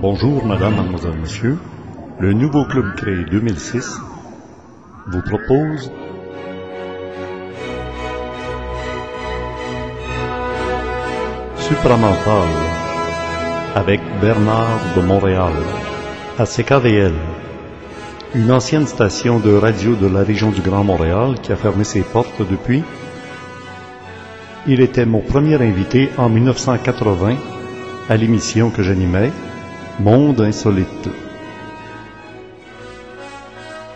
Bonjour, madame, mademoiselle, monsieur. Le nouveau club créé 2006 vous propose Supramental avec Bernard de Montréal à CKVL, une ancienne station de radio de la région du Grand Montréal qui a fermé ses portes depuis. Il était mon premier invité en 1980 à l'émission que j'animais, Monde insolite.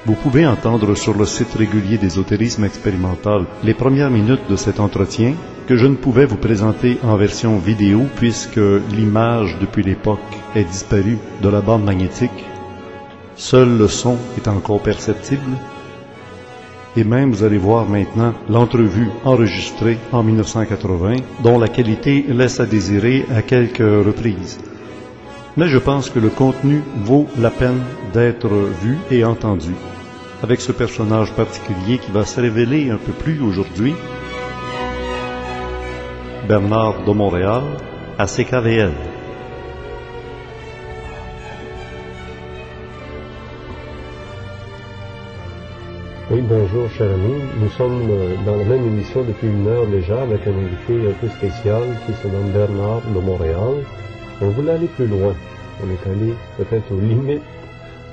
Vous pouvez entendre sur le site régulier d'ésotérisme expérimental les premières minutes de cet entretien que je ne pouvais vous présenter en version vidéo puisque l'image depuis l'époque est disparue de la bande magnétique. Seul le son est encore perceptible. Et même vous allez voir maintenant l'entrevue enregistrée en 1980 dont la qualité laisse à désirer à quelques reprises. Mais je pense que le contenu vaut la peine d'être vu et entendu avec ce personnage particulier qui va se révéler un peu plus aujourd'hui, Bernard de Montréal, à CKVL. Oui, bonjour, cher ami. Nous sommes euh, dans la même émission depuis une heure déjà avec un invité un peu spécial qui se nomme Bernard de Montréal. On voulait aller plus loin. On est allé peut-être aux limites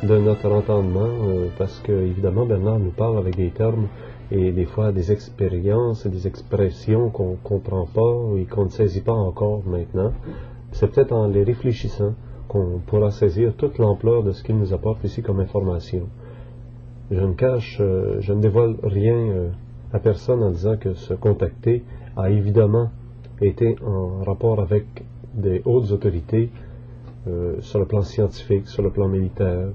de notre entendement euh, parce que, évidemment, Bernard nous parle avec des termes et des fois des expériences, des expressions qu'on ne comprend pas et qu'on ne saisit pas encore maintenant. C'est peut-être en les réfléchissant qu'on pourra saisir toute l'ampleur de ce qu'il nous apporte ici comme information. Je ne cache, euh, je ne dévoile rien euh, à personne en disant que ce contacté a évidemment été en rapport avec des hautes autorités euh, sur le plan scientifique, sur le plan militaire,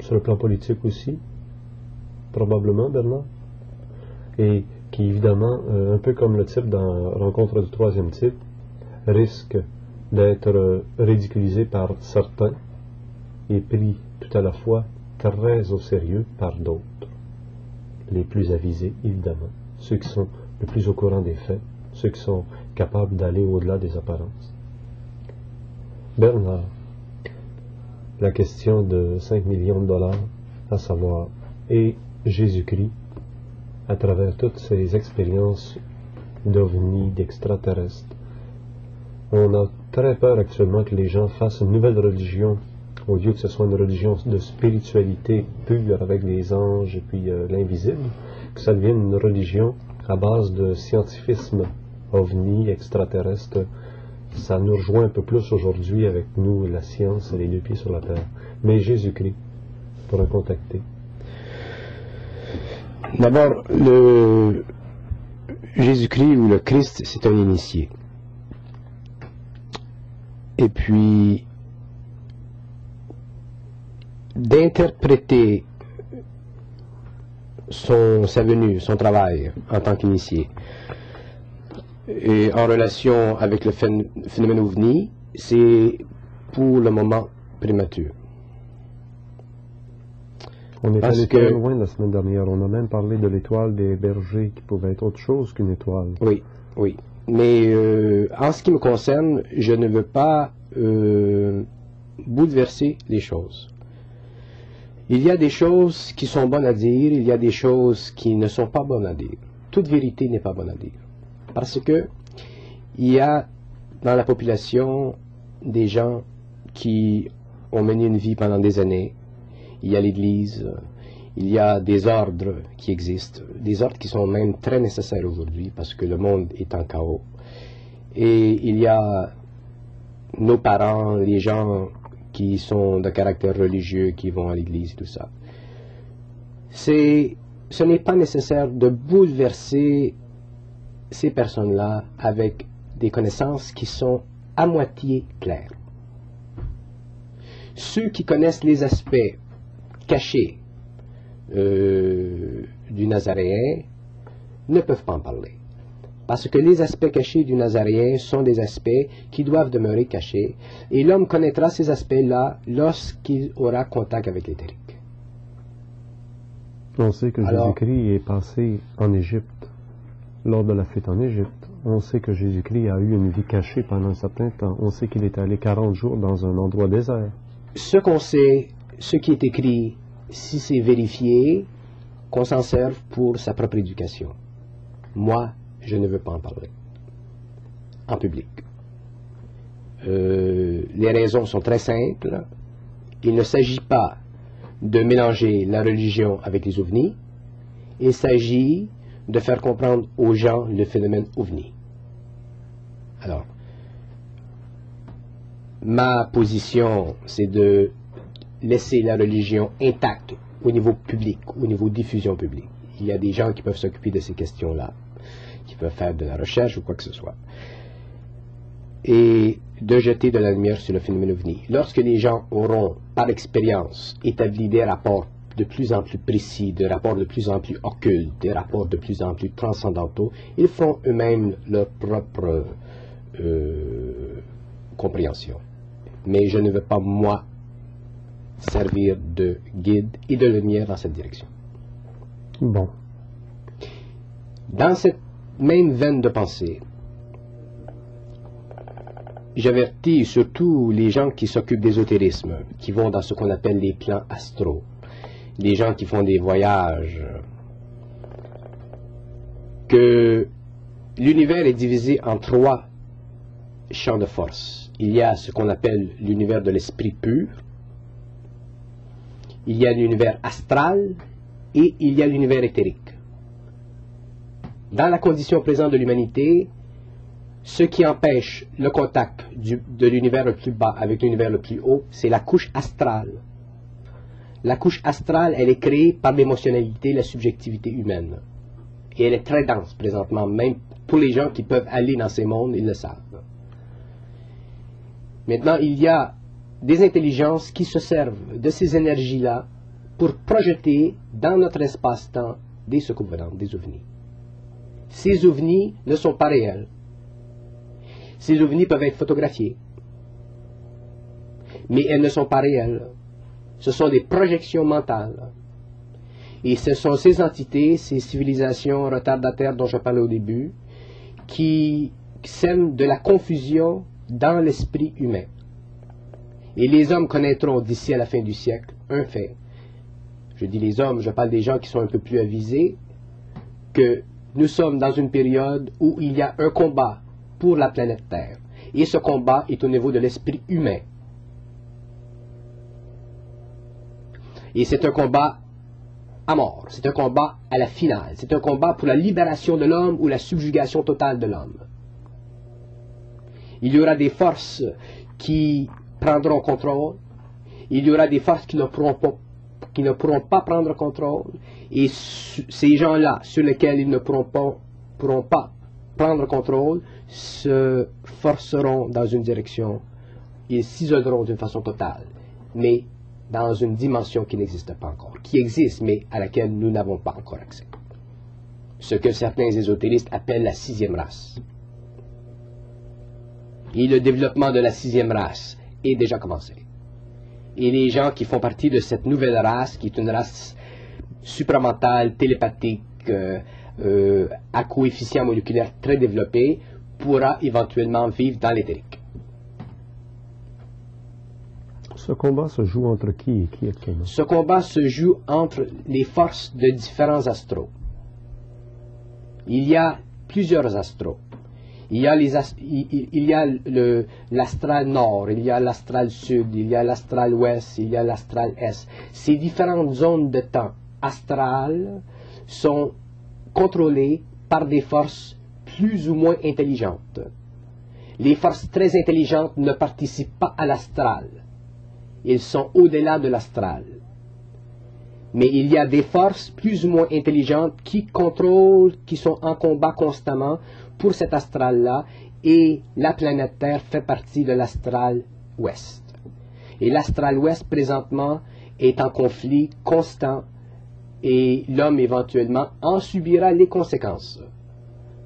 sur le plan politique aussi, probablement, Bernard, et qui évidemment, euh, un peu comme le type dans Rencontre du troisième type, risque d'être euh, ridiculisé par certains et pris tout à la fois très au sérieux par d'autres. Les plus avisés, évidemment, ceux qui sont le plus au courant des faits, ceux qui sont capables d'aller au-delà des apparences. Bernard, la question de 5 millions de dollars, à savoir, et Jésus-Christ, à travers toutes ces expériences d'ovnis, d'extraterrestres. On a très peur actuellement que les gens fassent une nouvelle religion, au lieu que ce soit une religion de spiritualité pure avec les anges et puis euh, l'invisible, que ça devienne une religion à base de scientifisme, ovni, extraterrestre, ça nous rejoint un peu plus aujourd'hui avec nous, la science, les deux pieds sur la terre. Mais Jésus-Christ, pour un contacter. D'abord, le Jésus-Christ ou le Christ, c'est un initié. Et puis, d'interpréter son, sa venue, son travail en tant qu'initié, et en relation avec le phénomène OVNI, c'est pour le moment prématuré. On est allé très loin la semaine dernière. On a même parlé de l'étoile des bergers qui pouvait être autre chose qu'une étoile. Oui, oui. Mais euh, en ce qui me concerne, je ne veux pas euh, bouleverser les choses. Il y a des choses qui sont bonnes à dire, il y a des choses qui ne sont pas bonnes à dire. Toute vérité n'est pas bonne à dire. Parce que il y a dans la population des gens qui ont mené une vie pendant des années. Il y a l'Église, il y a des ordres qui existent, des ordres qui sont même très nécessaires aujourd'hui parce que le monde est en chaos. Et il y a nos parents, les gens qui sont de caractère religieux, qui vont à l'église, tout ça. C'est, ce n'est pas nécessaire de bouleverser ces personnes-là avec des connaissances qui sont à moitié claires. Ceux qui connaissent les aspects cachés euh, du Nazaréen ne peuvent pas en parler. Parce que les aspects cachés du Nazaréen sont des aspects qui doivent demeurer cachés, et l'homme connaîtra ces aspects-là lorsqu'il aura contact avec l'éthérique. On sait que Jésus-Christ est passé en Égypte, lors de la fuite en Égypte, On sait que Jésus-Christ a eu une vie cachée pendant un certain temps. On sait qu'il est allé 40 jours dans un endroit désert. Ce qu'on sait, ce qui est écrit, si c'est vérifié, qu'on s'en serve pour sa propre éducation. Moi, je ne veux pas en parler en public. Euh, les raisons sont très simples. Il ne s'agit pas de mélanger la religion avec les ovnis. Il s'agit de faire comprendre aux gens le phénomène ovni. Alors, ma position, c'est de laisser la religion intacte au niveau public, au niveau diffusion publique. Il y a des gens qui peuvent s'occuper de ces questions-là, qui peuvent faire de la recherche ou quoi que ce soit. Et de jeter de la lumière sur le phénomène ovni. Lorsque les gens auront, par expérience, établi des rapports de plus en plus précis, des rapports de plus en plus occultes, des rapports de plus en plus transcendantaux, ils feront eux-mêmes leur propre euh, compréhension. Mais je ne veux pas, moi, servir de guide et de lumière dans cette direction. Bon. Dans cette même veine de pensée, j'avertis surtout les gens qui s'occupent d'ésotérisme, qui vont dans ce qu'on appelle les plans astraux, les gens qui font des voyages, que l'univers est divisé en trois champs de force. Il y a ce qu'on appelle l'univers de l'esprit pur, il y a l'univers astral et il y a l'univers éthérique. Dans la condition présente de l'humanité, ce qui empêche le contact de l'univers le plus bas avec l'univers le plus haut, c'est la couche astrale. La couche astrale, elle est créée par l'émotionnalité, la subjectivité humaine. Et elle est très dense présentement, même pour les gens qui peuvent aller dans ces mondes, ils le savent. Maintenant, il y a des intelligences qui se servent de ces énergies-là pour projeter dans notre espace-temps des secours des ovnis. Ces ovnis ne sont pas réels. Ces ovnis peuvent être photographiés, mais elles ne sont pas réelles. Ce sont des projections mentales. Et ce sont ces entités, ces civilisations retardataires dont je parlais au début, qui sèment de la confusion dans l'esprit humain. Et les hommes connaîtront d'ici à la fin du siècle un fait. Je dis les hommes, je parle des gens qui sont un peu plus avisés, que nous sommes dans une période où il y a un combat pour la planète Terre. Et ce combat est au niveau de l'esprit humain. Et c'est un combat à mort. C'est un combat à la finale. C'est un combat pour la libération de l'homme ou la subjugation totale de l'homme. Il y aura des forces qui prendront contrôle. Il y aura des forces qui ne pourront pas, prendre contrôle. Et ces gens-là, sur lesquels ils ne pourront pas, pourront pas prendre contrôle, se forceront dans une direction. Ils s'isoleront d'une façon totale. Mais dans une dimension qui n'existe pas encore, qui existe, mais à laquelle nous n'avons pas encore accès. Ce que certains ésotéristes appellent la sixième race. Et le développement de la sixième race est déjà commencé. Et les gens qui font partie de cette nouvelle race, qui est une race supramentale, télépathique, euh, euh, à coefficient moléculaire très développé, pourra éventuellement vivre dans l'éthérique. Ce combat se joue entre qui et qui actuellement? Ce combat se joue entre les forces de différents astros. Il y a plusieurs astros. Il y a, l'astral nord, il y a l'astral sud, il y a l'astral ouest, il y a l'astral est. Ces différentes zones de temps astrales sont contrôlées par des forces plus ou moins intelligentes. Les forces très intelligentes ne participent pas à l'astral. Ils sont au-delà de l'astral. Mais il y a des forces plus ou moins intelligentes qui contrôlent, qui sont en combat constamment pour cet astral-là, et la planète Terre fait partie de l'astral ouest. Et l'astral ouest, présentement, est en conflit constant, et l'homme, éventuellement, en subira les conséquences.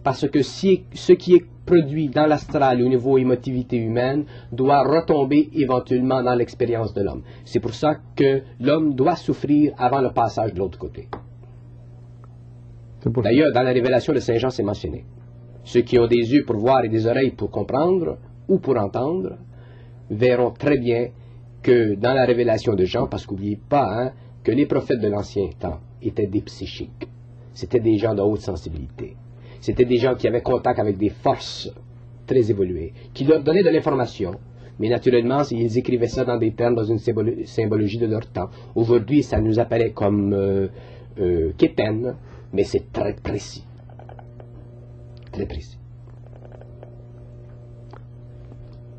Parce que si, ce qui est produit dans l'astral au niveau émotivité humaine doit retomber éventuellement dans l'expérience de l'homme. C'est pour ça que l'homme doit souffrir avant le passage de l'autre côté. D'ailleurs, dans la révélation de Saint Jean, c'est mentionné. Ceux qui ont des yeux pour voir et des oreilles pour comprendre ou pour entendre verront très bien que dans la révélation de Jean, parce qu'oubliez pas hein, que les prophètes de l'ancien temps étaient des psychiques, c'était des gens de haute sensibilité, c'était des gens qui avaient contact avec des forces très évoluées, qui leur donnaient de l'information, mais naturellement, ils écrivaient ça dans des termes, dans une symbologie de leur temps. Aujourd'hui, ça nous apparaît comme euh, euh mais c'est très précis. Très précis.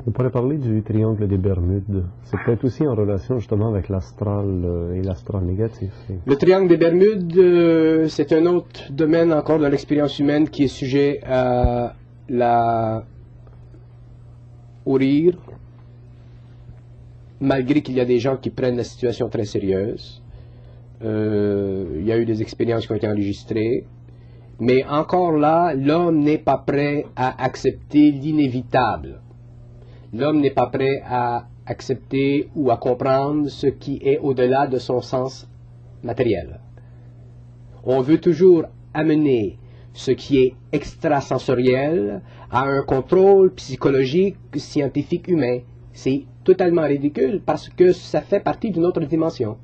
On pourrait parler du triangle des Bermudes. C'est peut-être aussi en relation justement avec l'astral euh, et l'astral négatif. Le triangle des Bermudes, euh, c'est un autre domaine encore de l'expérience humaine qui est sujet à la au rire, malgré qu'il y a des gens qui prennent la situation très sérieuse. Euh, il y a eu des expériences qui ont été enregistrées. Mais encore là, l'homme n'est pas prêt à accepter l'inévitable. L'homme n'est pas prêt à accepter ou à comprendre ce qui est au-delà de son sens matériel. On veut toujours amener ce qui est extrasensoriel à un contrôle psychologique, scientifique, humain. C'est totalement ridicule parce que ça fait partie d'une autre dimension.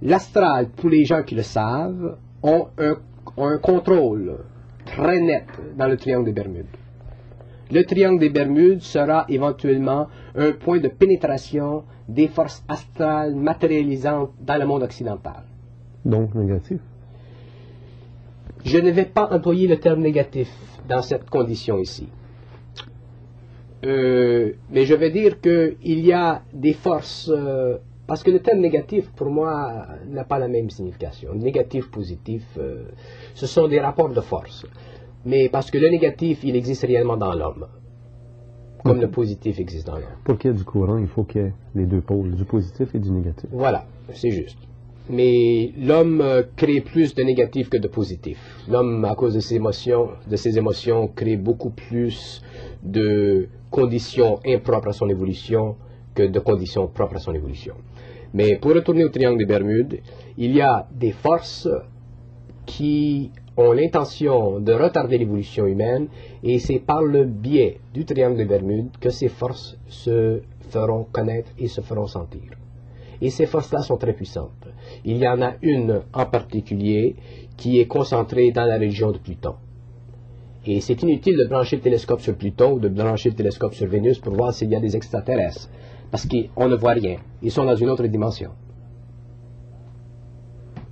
L'astral, pour les gens qui le savent, ont un, un contrôle très net dans le triangle des Bermudes le triangle des Bermudes sera éventuellement un point de pénétration des forces astrales matérialisantes dans le monde occidental. Donc négatif Je ne vais pas employer le terme négatif dans cette condition ici. Euh, mais je vais dire qu'il y a des forces, euh, parce que le terme négatif pour moi n'a pas la même signification. Négatif, positif, euh, ce sont des rapports de force mais parce que le négatif, il existe réellement dans l'homme, comme le positif existe dans l'homme. Pour qu'il y ait du courant, il faut qu'il y ait les deux pôles, du positif et du négatif. Voilà, c'est juste. Mais l'homme euh, crée plus de négatif que de positif. L'homme, à cause de ses émotions, de ses émotions, crée beaucoup plus de conditions impropres à son évolution que de conditions propres à son évolution. Mais pour retourner au triangle des Bermudes, il y a des forces qui ont l'intention de retarder l'évolution humaine et c'est par le biais du triangle de Bermude que ces forces se feront connaître et se feront sentir. Et ces forces-là sont très puissantes. Il y en a une en particulier qui est concentrée dans la région de Pluton. Et c'est inutile de brancher le télescope sur Pluton ou de brancher le télescope sur Vénus pour voir s'il y a des extraterrestres. Parce qu'on ne voit rien. Ils sont dans une autre dimension.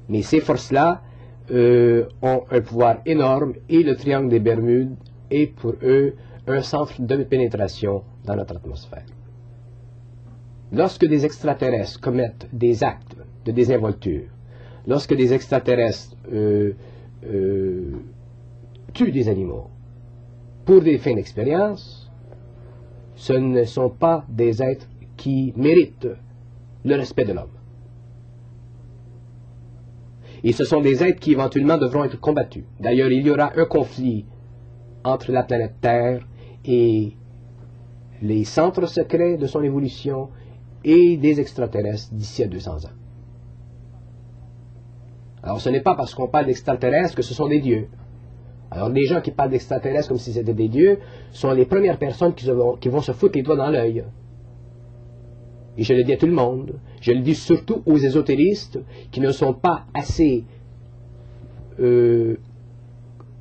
Mais ces forces-là, euh, ont un pouvoir énorme et le triangle des Bermudes est pour eux un centre de pénétration dans notre atmosphère. Lorsque des extraterrestres commettent des actes de désinvolture, lorsque des extraterrestres euh, euh, tuent des animaux pour des fins d'expérience, ce ne sont pas des êtres qui méritent le respect de l'homme. Et ce sont des êtres qui éventuellement devront être combattus. D'ailleurs, il y aura un conflit entre la planète Terre et les centres secrets de son évolution et des extraterrestres d'ici à 200 ans. Alors ce n'est pas parce qu'on parle d'extraterrestres que ce sont des dieux. Alors les gens qui parlent d'extraterrestres comme si c'était des dieux sont les premières personnes qui, qui vont se foutre les doigts dans l'œil. Et je le dis à tout le monde. Je le dis surtout aux ésotéristes qui ne sont pas assez euh,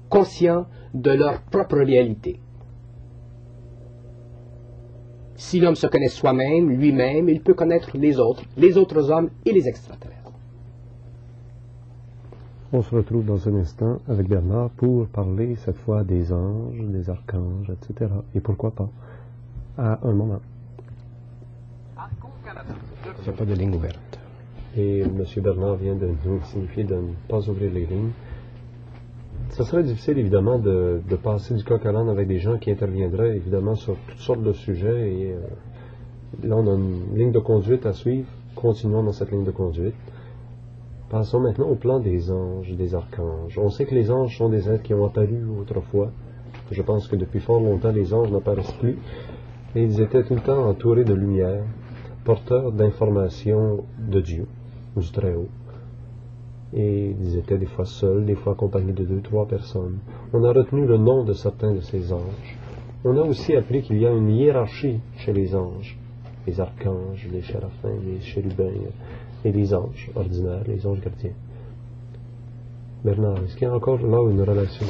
conscients de leur propre réalité. Si l'homme se connaît soi-même, lui-même, il peut connaître les autres, les autres hommes et les extraterrestres. On se retrouve dans un instant avec Bernard pour parler cette fois des anges, des archanges, etc. Et pourquoi pas à un moment. Il n'y a pas de ligne ouverte. Et M. Bernard vient de nous signifier de ne pas ouvrir les lignes. Ce serait difficile, évidemment, de, passer du coq à l'âne avec des gens qui interviendraient, évidemment, sur toutes sortes de sujets. Et euh, là, on a une ligne de conduite à suivre. Continuons dans cette ligne de conduite. Passons maintenant au plan des anges, des archanges. On sait que les anges sont des êtres qui ont apparu autrefois. Je pense que depuis fort longtemps, les anges n'apparaissent plus. Et ils étaient tout le temps entourés de lumière porteurs d'informations de Dieu, du Très-Haut. Et ils étaient des fois seuls, des fois accompagnés de deux, trois personnes. On a retenu le nom de certains de ces anges. On a aussi appris qu'il y a une hiérarchie chez les anges. Les archanges, les séraphins, les chérubins et les anges ordinaires, les anges gardiens. Bernard, est-ce qu'il y a encore là une relation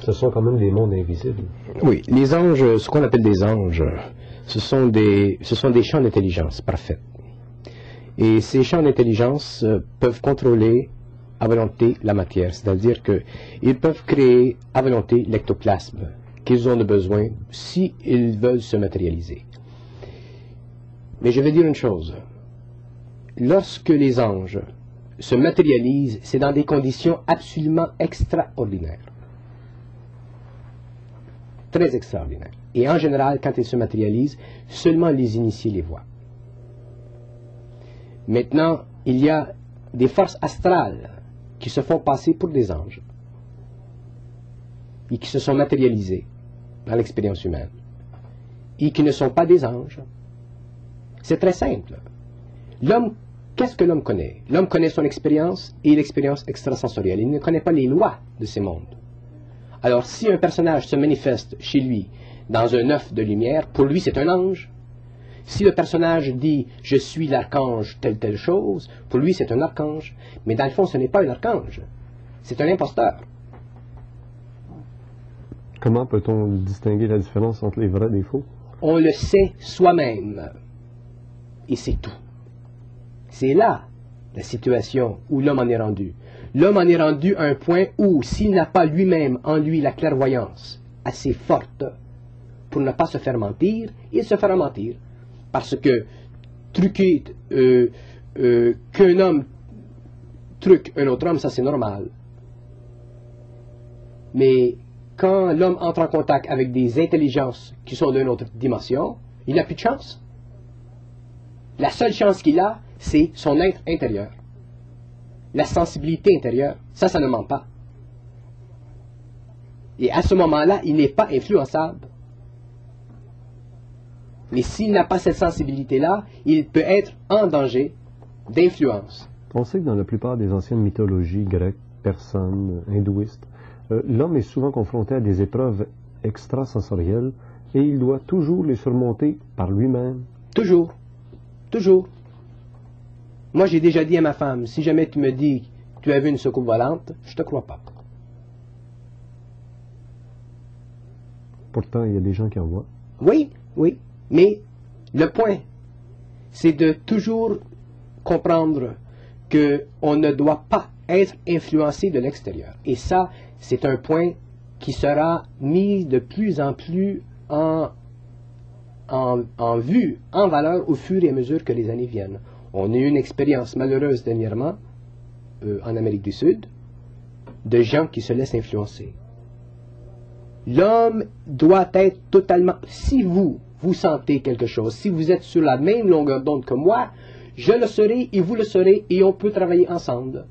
Ce sont quand même des mondes invisibles. Oui, les anges, ce qu'on appelle des anges, ce sont des, ce sont des champs d'intelligence parfaits. Et ces champs d'intelligence euh, peuvent contrôler à volonté la matière, c'est-à-dire qu'ils peuvent créer à volonté l'ectoplasme qu'ils ont besoin s'ils ils veulent se matérialiser. Mais je vais dire une chose. Lorsque les anges se matérialisent, c'est dans des conditions absolument extraordinaires. Très extraordinaires. Et en général, quand ils se matérialisent, seulement les initiés les voient. Maintenant, il y a des forces astrales qui se font passer pour des anges et qui se sont matérialisées dans l'expérience humaine et qui ne sont pas des anges. C'est très simple. L'homme, qu'est-ce que l'homme connaît? L'homme connaît son expérience et l'expérience extrasensorielle. Il ne connaît pas les lois de ces mondes. Alors, si un personnage se manifeste chez lui dans un œuf de lumière, pour lui c'est un ange. Si le personnage dit je suis l'archange telle telle chose, pour lui c'est un archange. Mais dans le fond, ce n'est pas un archange. C'est un imposteur. Comment peut-on distinguer la différence entre les vrais et les faux? On le sait soi-même. Et c'est tout. C'est là la situation où l'homme en est rendu. L'homme en est rendu à un point où, s'il n'a pas lui-même en lui la clairvoyance assez forte pour ne pas se faire mentir, il se fera mentir. Parce que truquer euh, euh, qu'un homme truque un autre homme, ça c'est normal. Mais quand l'homme entre en contact avec des intelligences qui sont d'une autre dimension, il n'a plus de chance. La seule chance qu'il a, c'est son être intérieur. La sensibilité intérieure, ça, ça ne ment pas. Et à ce moment-là, il n'est pas influençable. Mais s'il n'a pas cette sensibilité-là, il peut être en danger d'influence. On sait que dans la plupart des anciennes mythologies grecques, persanes, hindouistes, euh, l'homme est souvent confronté à des épreuves extrasensorielles et il doit toujours les surmonter par lui-même. Toujours. Toujours. Moi, j'ai déjà dit à ma femme, si jamais tu me dis tu as vu une soucoupe volante, je te crois pas. Pourtant, il y a des gens qui en voient. Oui, oui. Mais le point, c'est de toujours comprendre qu'on ne doit pas être influencé de l'extérieur. Et ça, c'est un point qui sera mis de plus en plus en, en, vue, en valeur au fur et à mesure que les années viennent. On a eu une expérience malheureuse dernièrement euh, en Amérique du Sud de gens qui se laissent influencer. L'homme doit être totalement... Si vous, vous sentez quelque chose, si vous êtes sur la même longueur d'onde que moi, je le serai et vous le serez et on peut travailler ensemble.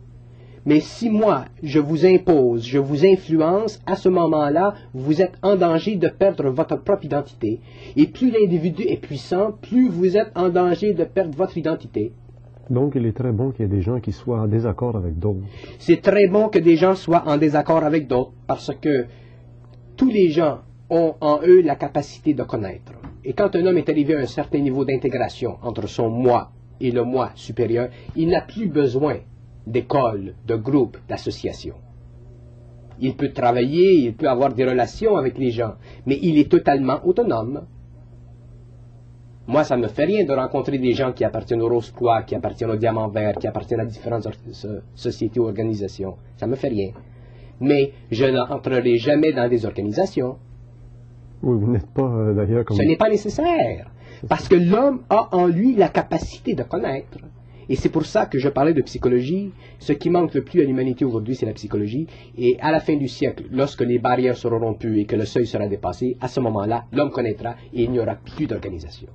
Mais si moi, je vous impose, je vous influence, à ce moment-là, vous êtes en danger de perdre votre propre identité. Et plus l'individu est puissant, plus vous êtes en danger de perdre votre identité. Donc, il est très bon qu'il y ait des gens qui soient en désaccord avec d'autres. C'est très bon que des gens soient en désaccord avec d'autres, parce que tous les gens ont en eux la capacité de connaître. Et quand un homme est arrivé à un certain niveau d'intégration entre son moi et le moi supérieur, il n'a plus besoin d'école, de groupe, d'association. Il peut travailler, il peut avoir des relations avec les gens, mais il est totalement autonome. Moi, ça ne me fait rien de rencontrer des gens qui appartiennent au Rose Croix, qui appartiennent au Diamant Vert, qui appartiennent à différentes sociétés ou organisations. Ça ne me fait rien. Mais je n'entrerai jamais dans des organisations. Oui, vous n'êtes pas euh, d'ailleurs comme... Ce n'est pas nécessaire. Parce que l'homme a en lui la capacité de connaître. Et c'est pour ça que je parlais de psychologie. Ce qui manque le plus à l'humanité aujourd'hui, c'est la psychologie. Et à la fin du siècle, lorsque les barrières seront rompues et que le seuil sera dépassé, à ce moment-là, l'homme connaîtra et il n'y aura plus d'organisation.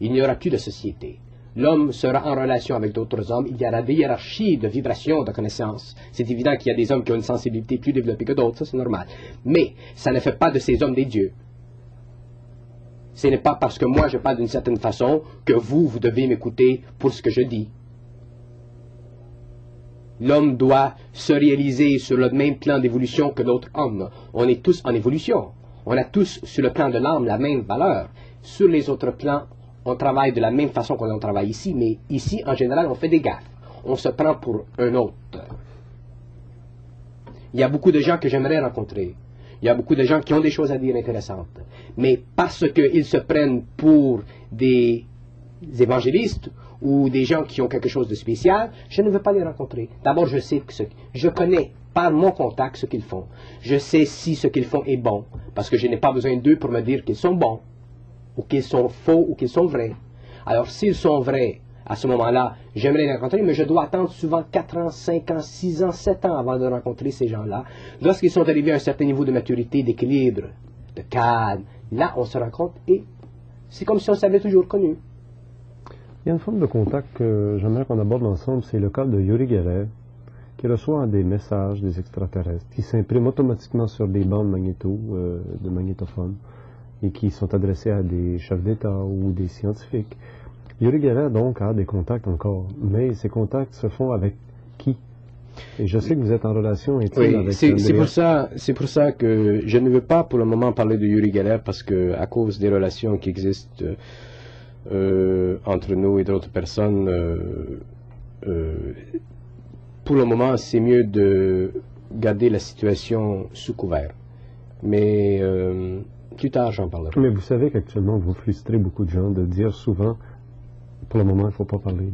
Il n'y aura plus de société. L'homme sera en relation avec d'autres hommes. Il y aura des hiérarchies de vibrations, de connaissances. C'est évident qu'il y a des hommes qui ont une sensibilité plus développée que d'autres, ça c'est normal. Mais ça ne fait pas de ces hommes des dieux. Ce n'est pas parce que moi je parle d'une certaine façon que vous, vous devez m'écouter pour ce que je dis. L'homme doit se réaliser sur le même plan d'évolution que l'autre homme. On est tous en évolution. On a tous, sur le plan de l'âme, la même valeur. Sur les autres plans, on travaille de la même façon qu'on travaille ici, mais ici, en général, on fait des gaffes. On se prend pour un autre. Il y a beaucoup de gens que j'aimerais rencontrer. Il y a beaucoup de gens qui ont des choses à dire intéressantes. Mais parce qu'ils se prennent pour des évangélistes ou des gens qui ont quelque chose de spécial, je ne veux pas les rencontrer. D'abord, je sais je connais par mon contact ce qu'ils font. Je sais si ce qu'ils font est bon, parce que je n'ai pas besoin d'eux pour me dire qu'ils sont bons, ou qu'ils sont faux, ou qu'ils sont vrais. Alors, s'ils sont vrais, à ce moment-là, j'aimerais les rencontrer, mais je dois attendre souvent 4 ans, 5 ans, 6 ans, 7 ans avant de rencontrer ces gens-là. Lorsqu'ils sont arrivés à un certain niveau de maturité, d'équilibre, de calme, là, on se rencontre et c'est comme si on s'avait toujours connu. Il y a une forme de contact que j'aimerais qu'on aborde ensemble, c'est le cas de Yuri Geller, qui reçoit des messages des extraterrestres, qui s'impriment automatiquement sur des bandes magnéto, euh, de magnétophone, et qui sont adressés à des chefs d'État ou des scientifiques. Yuri Geller, donc, a des contacts encore, mais ces contacts se font avec qui? Et je sais que vous êtes en relation intime oui, avec c'est pour ça, c'est pour ça que je ne veux pas pour le moment parler de Yuri Geller parce que à cause des relations qui existent euh, entre nous et d'autres personnes, euh, euh, pour le moment, c'est mieux de garder la situation sous couvert. Mais plus tard, j'en parlerai. Mais vous savez qu'actuellement, vous frustrez beaucoup de gens de dire souvent, pour le moment, il ne faut pas parler.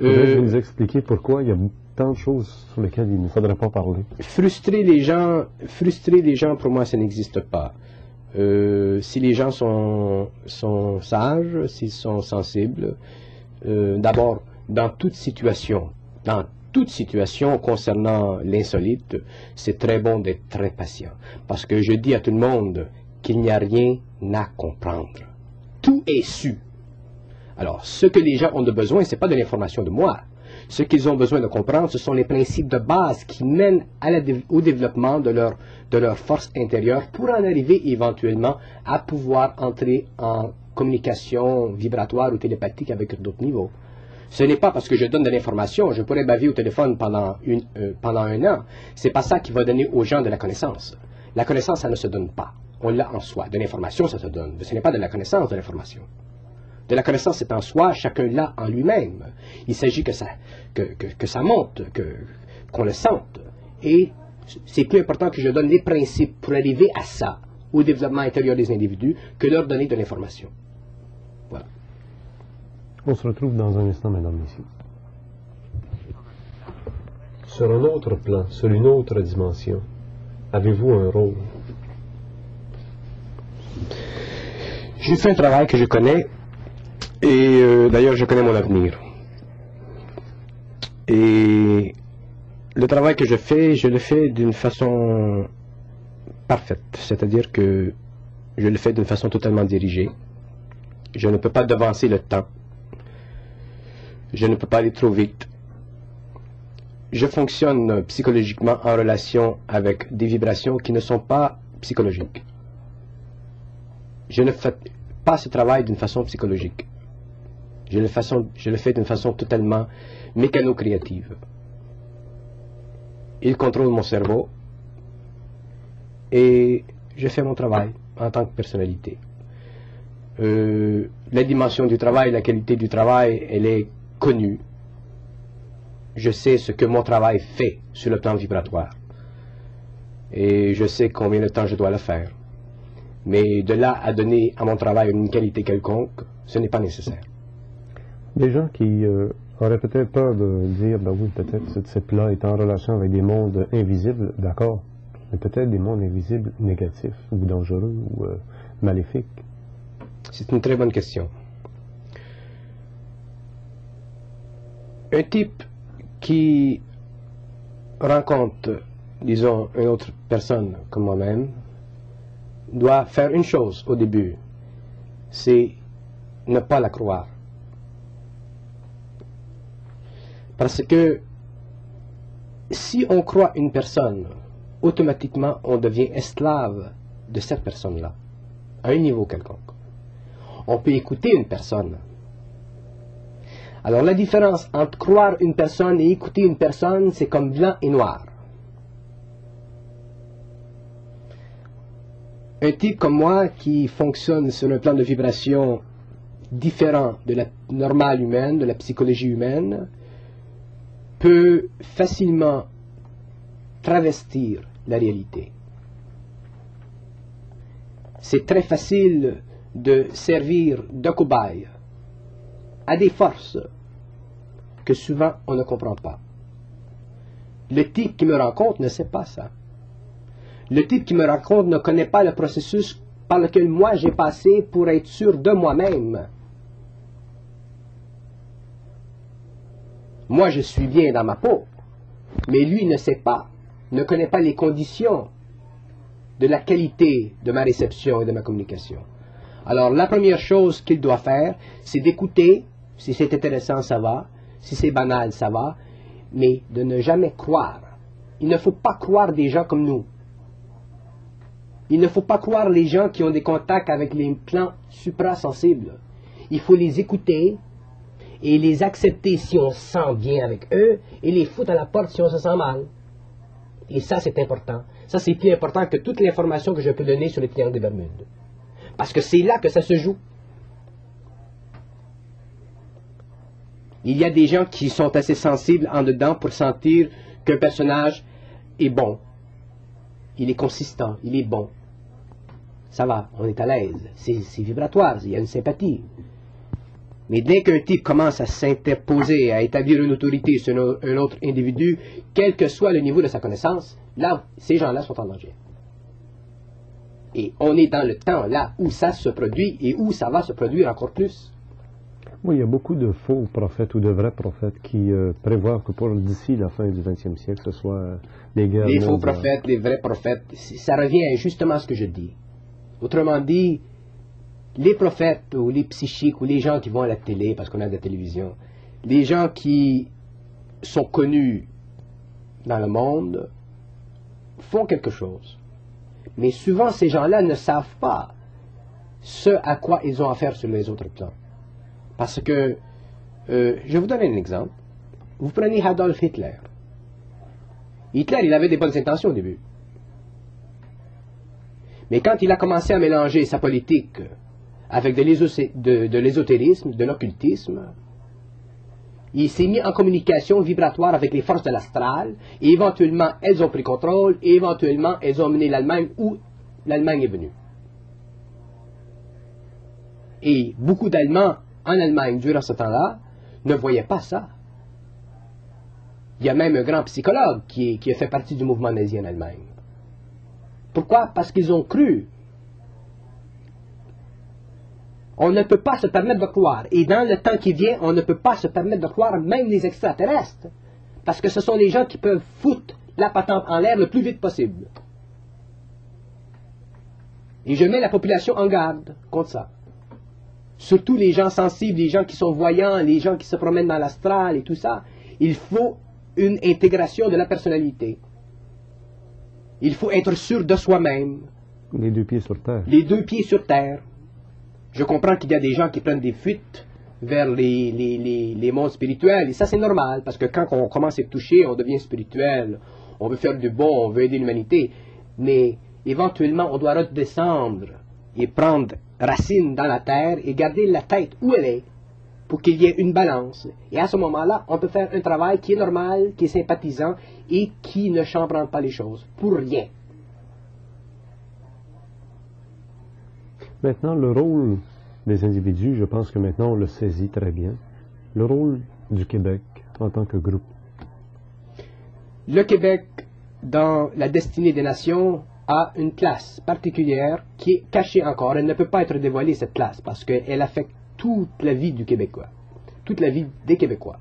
De... Vous nous expliquer pourquoi il y a tant de choses sur lesquelles il ne faudrait pas parler. Frustrer les gens, frustrer les gens, pour moi, ça n'existe pas. Euh, si les gens sont, sont sages, s'ils sont sensibles, euh, d'abord, dans toute situation, dans toute situation concernant l'insolite, c'est très bon d'être très patient. Parce que je dis à tout le monde qu'il n'y a rien à comprendre. Tout est su. Alors, ce que les gens ont de besoin, ce n'est pas de l'information de moi. Ce qu'ils ont besoin de comprendre, ce sont les principes de base qui mènent au développement de leur, de leur force intérieure pour en arriver éventuellement à pouvoir entrer en communication vibratoire ou télépathique avec d'autres niveaux. Ce n'est pas parce que je donne de l'information, je pourrais baver au téléphone pendant, euh, un an. C'est pas ça qui va donner aux gens de la connaissance. La connaissance, ça ne se donne pas. On l'a en soi. De l'information, ça se donne. Ce n'est pas de la connaissance de l'information. De la connaissance est en soi, chacun l'a en lui-même. Il s'agit que ça, que, ça monte, qu'on le sente. Et c'est plus important que je donne les principes pour arriver à ça, au développement intérieur des individus, que leur donner de l'information. Voilà. On se retrouve dans un instant, mesdames, messieurs. Sur un autre plan, sur une autre dimension, avez-vous un rôle? J'ai fait un travail que je connais et euh, d'ailleurs, je connais mon avenir. Et le travail que je fais, je le fais d'une façon parfaite. C'est-à-dire que je le fais d'une façon totalement dirigée. Je ne peux pas devancer le temps. Je ne peux pas aller trop vite. Je fonctionne psychologiquement en relation avec des vibrations qui ne sont pas psychologiques. Je ne fais pas ce travail d'une façon psychologique. Je le, fais d'une façon totalement mécano-créative. Il contrôle mon cerveau et je fais mon travail en tant que personnalité. Euh, la dimension du travail, la qualité du travail, elle est connue. Je sais ce que mon travail fait sur le plan vibratoire. Et je sais combien de temps je dois le faire. Mais de là à donner à mon travail une qualité quelconque, ce n'est pas nécessaire. Des gens qui euh, auraient peut-être peur de dire, ben oui, peut-être ce type-là est en relation avec des mondes invisibles, d'accord, mais peut-être des mondes invisibles négatifs ou dangereux ou euh, maléfiques. C'est une très bonne question. Un type qui rencontre, disons, une autre personne comme moi-même, doit faire une chose au début, c'est ne pas la croire. Parce que si on croit une personne, automatiquement on devient esclave de cette personne-là, à un niveau quelconque. On peut écouter une personne. Alors la différence entre croire une personne et écouter une personne, c'est comme blanc et noir. Un type comme moi qui fonctionne sur un plan de vibration différent de la normale humaine, de la psychologie humaine, peut facilement travestir la réalité. C'est très facile de servir de cobaye à des forces que souvent on ne comprend pas. Le type qui me rencontre ne sait pas ça. Le type qui me rencontre ne connaît pas le processus par lequel moi j'ai passé pour être sûr de moi-même. Moi je suis bien dans ma peau, mais lui ne sait pas, ne connaît pas les conditions de la qualité de ma réception et de ma communication. Alors la première chose qu'il doit faire, c'est d'écouter si c'est intéressant, ça va. Si c'est banal, ça va. Mais de ne jamais croire. Il ne faut pas croire des gens comme nous. Il ne faut pas croire les gens qui ont des contacts avec les plans suprasensibles. Il faut les écouter et les accepter si on se sent bien avec eux et les foutre à la porte si on se sent mal. Et ça, c'est important. Ça, c'est plus important que toute l'information que je peux donner sur les triangle des Bermudes. Parce que c'est là que ça se joue. Il y a des gens qui sont assez sensibles en dedans pour sentir qu'un personnage est bon. Il est consistant, il est bon. Ça va, on est à l'aise. C'est vibratoire, il y a une sympathie. Mais dès qu'un type commence à s'interposer, à établir une autorité sur un autre individu, quel que soit le niveau de sa connaissance, là, ces gens-là sont en danger. Et on est dans le temps là où ça se produit et où ça va se produire encore plus. Oui, il y a beaucoup de faux prophètes ou de vrais prophètes qui euh, prévoient que pour d'ici la fin du XXe siècle, ce soit euh, des guerres. Les faux prophètes, les vrais prophètes, ça revient justement à ce que je dis. Autrement dit, les prophètes ou les psychiques ou les gens qui vont à la télé, parce qu'on a de la télévision, les gens qui sont connus dans le monde font quelque chose. Mais souvent, ces gens-là ne savent pas ce à quoi ils ont affaire sur les autres plans. Parce que, euh, je vous donner un exemple. Vous prenez Adolf Hitler. Hitler, il avait des bonnes intentions au début. Mais quand il a commencé à mélanger sa politique avec de l'ésotérisme, de, l'occultisme, il s'est mis en communication vibratoire avec les forces de l'astral, et éventuellement, elles ont pris contrôle, et éventuellement, elles ont mené l'Allemagne où l'Allemagne est venue. Et beaucoup d'Allemands en Allemagne, durant ce temps-là, ne voyaient pas ça. Il y a même un grand psychologue qui, qui a fait partie du mouvement nazi en Allemagne. Pourquoi? Parce qu'ils ont cru. On ne peut pas se permettre de croire. Et dans le temps qui vient, on ne peut pas se permettre de croire même les extraterrestres. Parce que ce sont les gens qui peuvent foutre la patente en l'air le plus vite possible. Et je mets la population en garde contre ça surtout les gens sensibles, les gens qui sont voyants, les gens qui se promènent dans l'astral et tout ça, il faut une intégration de la personnalité. Il faut être sûr de soi-même. Les deux pieds sur terre. Les deux pieds sur terre. Je comprends qu'il y a des gens qui prennent des fuites vers les, les, mondes spirituels, et ça c'est normal, parce que quand on commence à être touché, on devient spirituel, on veut faire du bon, on veut aider l'humanité, mais éventuellement on doit redescendre et prendre racine dans la terre et garder la tête où elle est pour qu'il y ait une balance. Et à ce moment-là, on peut faire un travail qui est normal, qui est sympathisant et qui ne chambranle pas les choses, pour rien. Maintenant, le rôle des individus, je pense que maintenant on le saisit très bien. Le rôle du Québec en tant que groupe. Le Québec, dans la destinée des nations, a une classe particulière qui est cachée encore. Elle ne peut pas être dévoilée, cette classe, parce qu'elle affecte toute la vie du Québécois, toute la vie des Québécois.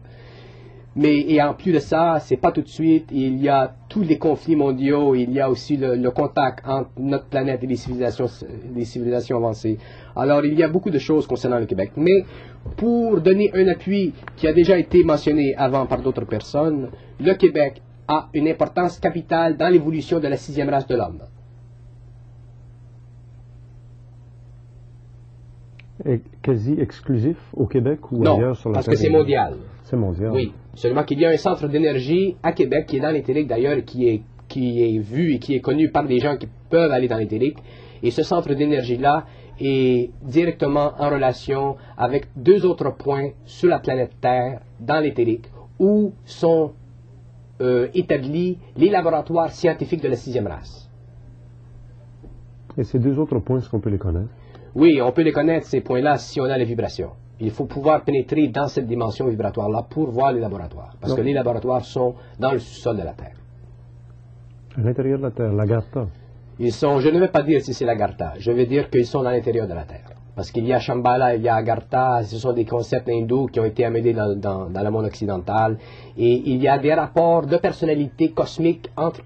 Mais et en plus de ça, c'est pas tout de suite. Il y a tous les conflits mondiaux. Il y a aussi le, contact entre notre planète et les civilisations, les civilisations avancées. Alors il y a beaucoup de choses concernant le Québec. Mais pour donner un appui qui a déjà été mentionné avant par d'autres personnes, le Québec a une importance capitale dans l'évolution de la sixième race de l'homme. quasi exclusif au Québec ou Non, ailleurs sur la parce que Terre c'est mondial. C'est mondial. Oui, seulement qu'il y a un centre d'énergie à Québec qui est dans l'éthérique d'ailleurs, qui est, qui est vu et qui est connu par des gens qui peuvent aller dans l'éthérique. Et ce centre d'énergie-là est directement en relation avec deux autres points sur la planète Terre, dans l'éthérique, où sont euh, établis les laboratoires scientifiques de la sixième race. Et ces deux autres points, est-ce qu'on peut les connaître? Oui, on peut les connaître, ces points-là, si on a les vibrations. Il faut pouvoir pénétrer dans cette dimension vibratoire-là pour voir les laboratoires. Parce que les laboratoires sont dans le sous-sol de la Terre. À l'intérieur de la Terre, l'Agartha. Ils sont, je ne vais pas dire si c'est l'Agartha, je vais dire qu'ils sont dans l'intérieur de la Terre. Parce qu'il y a Shambhala, il y a Agartha, ce sont des concepts hindous qui ont été amenés dans, dans- dans le monde occidental. Et il y a des rapports de personnalité cosmique entre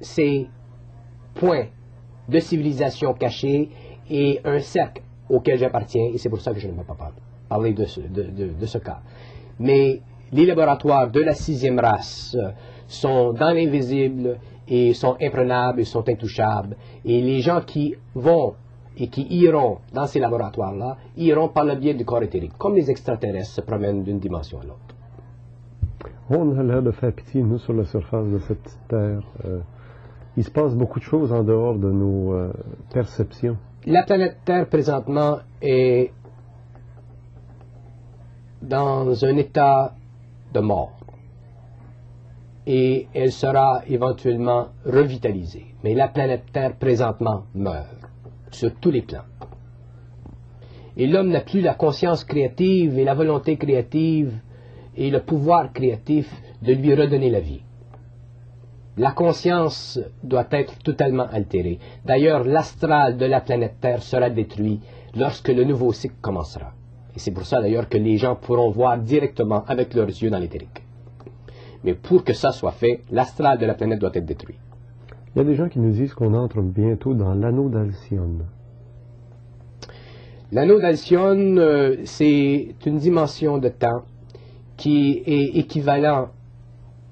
ces points de civilisation cachés et un cercle auquel j'appartiens. Et c'est pour ça que je ne vais pas par- parler de ce, de- de- de ce cas. Mais les laboratoires de la sixième race euh, sont dans l'invisible et sont imprenables et sont intouchables. Et les gens qui vont et qui iront dans ces laboratoires-là, iront par le biais du corps éthérique, comme les extraterrestres se promènent d'une dimension à l'autre. On a l'air de faire pitié, nous, sur la surface de cette petite Terre. Euh, il se passe beaucoup de choses en dehors de nos euh, perceptions. La planète Terre présentement est dans un état de mort. Et elle sera éventuellement revitalisée. Mais la planète Terre présentement meurt sur tous les plans. Et l'homme n'a plus la conscience créative et la volonté créative et le pouvoir créatif de lui redonner la vie. La conscience doit être totalement altérée. D'ailleurs, l'astral de la planète Terre sera détruit lorsque le nouveau cycle commencera. Et c'est pour ça d'ailleurs que les gens pourront voir directement avec leurs yeux dans l'éthérique. Mais pour que ça soit fait, l'astral de la planète doit être détruit. Il y a des gens qui nous disent qu'on entre bientôt dans l'anneau d'Alcyone. L'anneau d'Alcyone, euh, c'est une dimension de temps qui est équivalent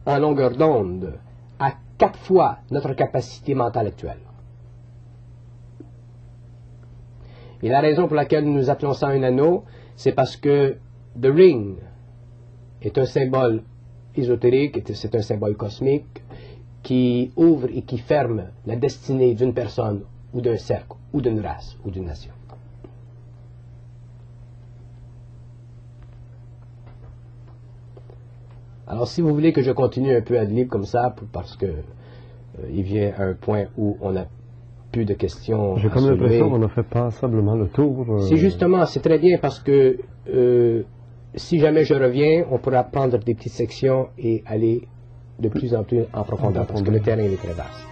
en longueur d'onde à quatre fois notre capacité mentale actuelle. Et la raison pour laquelle nous appelons ça un anneau, c'est parce que The Ring est un symbole ésotérique, c'est un symbole cosmique qui ouvre et qui ferme la destinée d'une personne ou d'un cercle ou d'une race ou d'une nation. Alors, si vous voulez que je continue un peu à libre comme ça, parce que euh, il vient à un point où on n'a plus de questions. J'ai comme l'impression qu'on a fait passablement le tour. euh, C'est justement, c'est très bien parce que euh, si jamais je reviens, on pourra prendre des petites sections et aller de plus en plus en profondeur parce que le terrain est très vaste.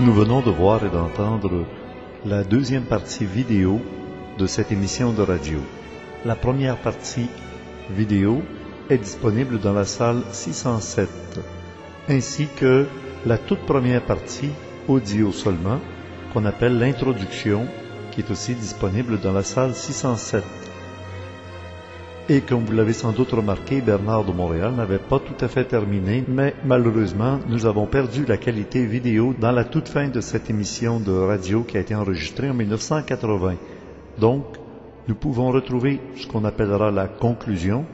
Nous venons de voir et d'entendre la deuxième partie vidéo de cette émission de radio. La première partie vidéo est disponible dans la salle 607, ainsi que la toute première partie audio seulement, qu'on appelle l'introduction, qui est aussi disponible dans la salle 607. Et comme vous l'avez sans doute remarqué, Bernard de Montréal n'avait pas tout à fait terminé, mais malheureusement, nous avons perdu la qualité vidéo dans la toute fin de cette émission de radio qui a été enregistrée en 1980. Donc, nous pouvons retrouver ce qu'on appellera la conclusion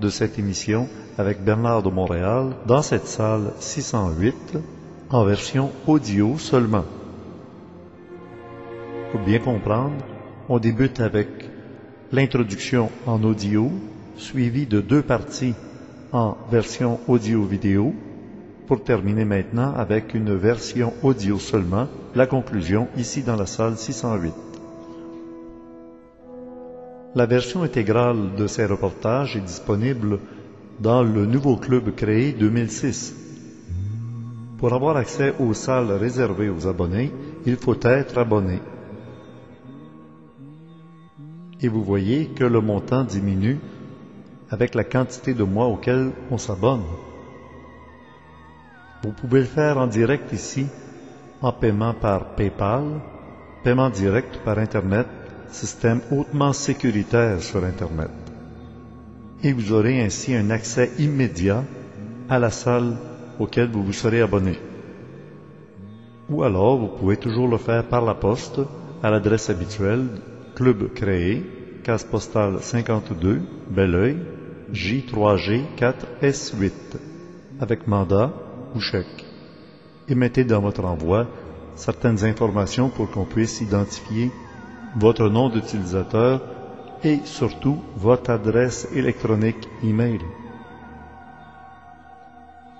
de cette émission avec Bernard de Montréal dans cette salle 608 en version audio seulement. Pour bien comprendre, on débute avec l'introduction en audio, suivie de deux parties en version audio-vidéo, pour terminer maintenant avec une version audio seulement, la conclusion ici dans la salle 608. La version intégrale de ces reportages est disponible dans le nouveau club créé 2006. Pour avoir accès aux salles réservées aux abonnés, il faut être abonné. Et vous voyez que le montant diminue avec la quantité de mois auxquels on s'abonne. Vous pouvez le faire en direct ici, en paiement par PayPal, paiement direct par Internet, système hautement sécuritaire sur Internet. Et vous aurez ainsi un accès immédiat à la salle auquel vous vous serez abonné. ou alors vous pouvez toujours le faire par la poste à l'adresse habituelle Club créé, case postale 52, Belleuil, J3G 4S8, avec mandat ou chèque. Et mettez dans votre envoi certaines informations pour qu'on puisse identifier votre nom d'utilisateur et surtout votre adresse électronique email.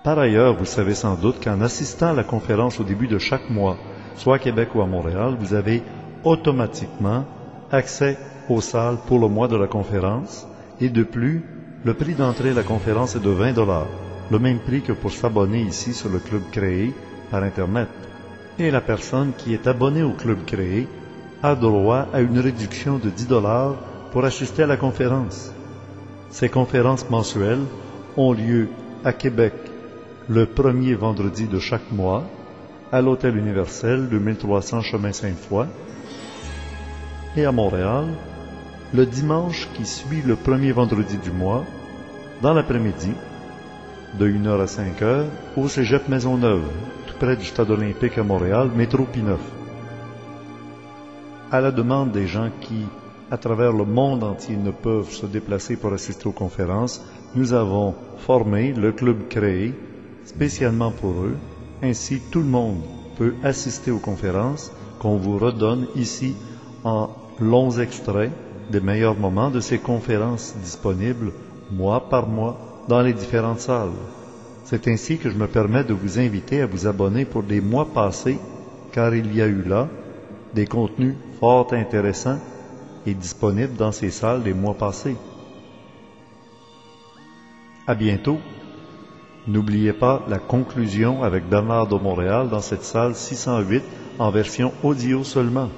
Par ailleurs, vous savez sans doute qu'en assistant à la conférence au début de chaque mois, soit à Québec ou à Montréal, vous avez automatiquement accès aux salles pour le mois de la conférence et de plus, le prix d'entrée à la conférence est de 20 dollars, le même prix que pour s'abonner ici sur le club créé par Internet. Et la personne qui est abonnée au club créé a droit à une réduction de 10 dollars pour assister à la conférence. Ces conférences mensuelles ont lieu à Québec le premier vendredi de chaque mois à l'Hôtel Universel de 1300 Chemin Sainte-Foy et à Montréal le dimanche qui suit le premier vendredi du mois dans l'après-midi de 1h à 5h au Cégep Maisonneuve, tout près du Stade olympique à Montréal, métro P9. À la demande des gens qui, à travers le monde entier, ne peuvent se déplacer pour assister aux conférences, nous avons formé le club créé spécialement pour eux. Ainsi, tout le monde peut assister aux conférences qu'on vous redonne ici en longs extraits des meilleurs moments de ces conférences disponibles mois par mois dans les différentes salles. C'est ainsi que je me permets de vous inviter à vous abonner pour des mois passés, car il y a eu là des contenus fort intéressants et disponibles dans ces salles des mois passés. À bientôt N'oubliez pas la conclusion avec Bernard de Montréal dans cette salle 608 en version audio seulement.